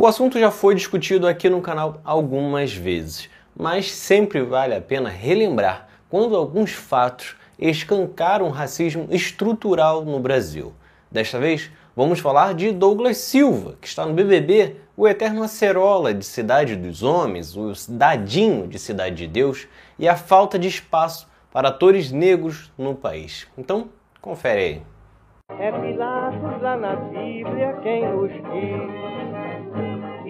O assunto já foi discutido aqui no canal algumas vezes, mas sempre vale a pena relembrar quando alguns fatos escancaram o racismo estrutural no Brasil. Desta vez, vamos falar de Douglas Silva, que está no BBB, o eterno acerola de Cidade dos Homens, o dadinho de Cidade de Deus e a falta de espaço para atores negros no país. Então, confere aí. É Pilatos lá na Bíblia quem diz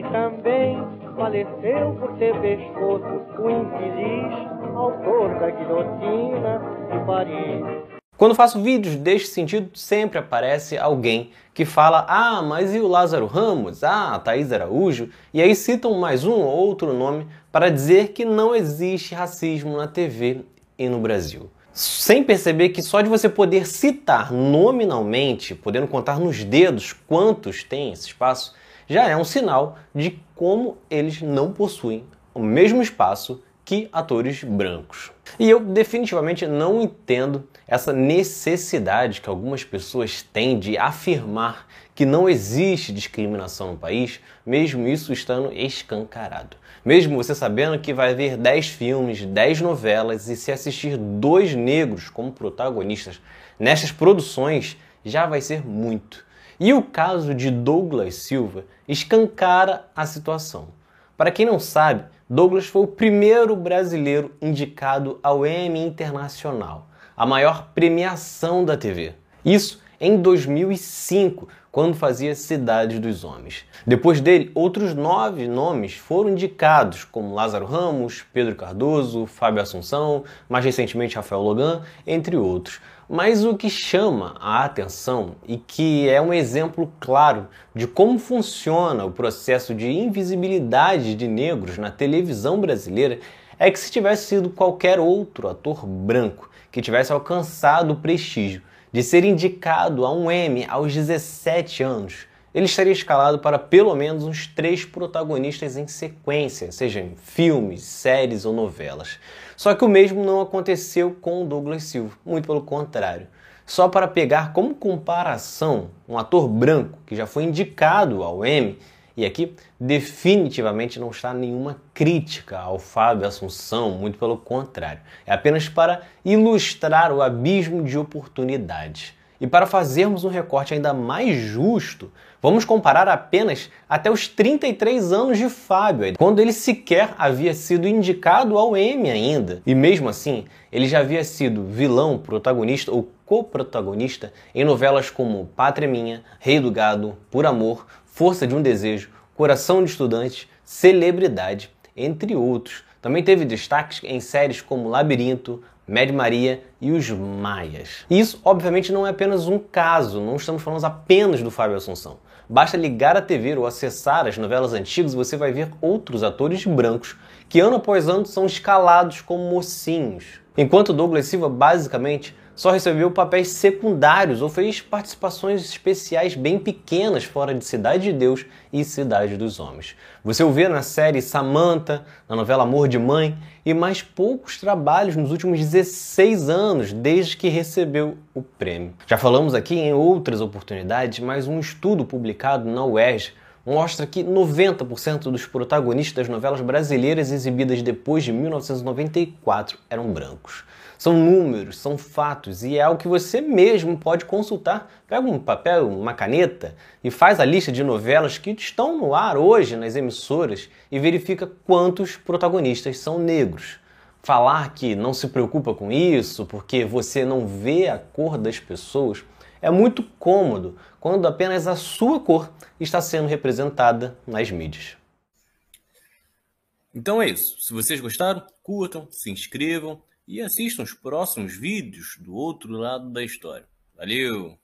E também faleceu por ter pescoço o infeliz autor da guilhotina de Paris quando faço vídeos deste sentido, sempre aparece alguém que fala: Ah, mas e o Lázaro Ramos? Ah, a Thaís Araújo? E aí citam mais um ou outro nome para dizer que não existe racismo na TV e no Brasil. Sem perceber que só de você poder citar nominalmente, podendo contar nos dedos quantos tem esse espaço, já é um sinal de como eles não possuem o mesmo espaço que atores brancos. E eu definitivamente não entendo essa necessidade que algumas pessoas têm de afirmar que não existe discriminação no país, mesmo isso estando escancarado. Mesmo você sabendo que vai ver 10 filmes, 10 novelas e se assistir dois negros como protagonistas nessas produções, já vai ser muito. E o caso de Douglas Silva escancara a situação. Para quem não sabe, Douglas foi o primeiro brasileiro indicado ao Emmy Internacional, a maior premiação da TV. Isso em 2005, quando fazia Cidade dos Homens. Depois dele, outros nove nomes foram indicados, como Lázaro Ramos, Pedro Cardoso, Fábio Assunção, mais recentemente Rafael Logan, entre outros. Mas o que chama a atenção e que é um exemplo claro de como funciona o processo de invisibilidade de negros na televisão brasileira é que se tivesse sido qualquer outro ator branco que tivesse alcançado o prestígio de ser indicado a um Emmy aos 17 anos, ele estaria escalado para pelo menos uns três protagonistas em sequência, seja em filmes, séries ou novelas. Só que o mesmo não aconteceu com Douglas Silva, muito pelo contrário. Só para pegar como comparação um ator branco que já foi indicado ao Emmy, e aqui definitivamente não está nenhuma crítica ao Fábio Assunção, muito pelo contrário. É apenas para ilustrar o abismo de oportunidades. E para fazermos um recorte ainda mais justo, vamos comparar apenas até os 33 anos de Fábio, quando ele sequer havia sido indicado ao Emmy ainda. E mesmo assim, ele já havia sido vilão, protagonista ou co-protagonista em novelas como Pátria Minha, Rei do Gado, Por Amor, Força de um Desejo, Coração de Estudante, Celebridade, entre outros. Também teve destaques em séries como Labirinto, Mad Maria e os Maias. E isso, obviamente, não é apenas um caso, não estamos falando apenas do Fábio Assunção. Basta ligar a TV ou acessar as novelas antigas e você vai ver outros atores brancos que ano após ano são escalados como mocinhos. Enquanto Douglas Silva basicamente só recebeu papéis secundários ou fez participações especiais bem pequenas fora de Cidade de Deus e Cidade dos Homens. Você o vê na série Samantha, na novela Amor de Mãe e mais poucos trabalhos nos últimos 16 anos desde que recebeu o prêmio. Já falamos aqui em outras oportunidades, mas um estudo publicado na UERJ mostra que 90% dos protagonistas das novelas brasileiras exibidas depois de 1994 eram brancos. São números, são fatos e é algo que você mesmo pode consultar. Pega um papel, uma caneta e faz a lista de novelas que estão no ar hoje nas emissoras e verifica quantos protagonistas são negros. Falar que não se preocupa com isso porque você não vê a cor das pessoas é muito cômodo quando apenas a sua cor está sendo representada nas mídias. Então é isso. Se vocês gostaram, curtam, se inscrevam e assistam os próximos vídeos do outro lado da história. Valeu!